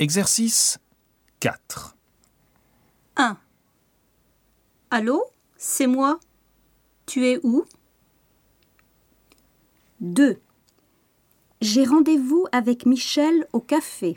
Exercice 4. 1. Allô, c'est moi. Tu es où? 2. J'ai rendez-vous avec Michel au café.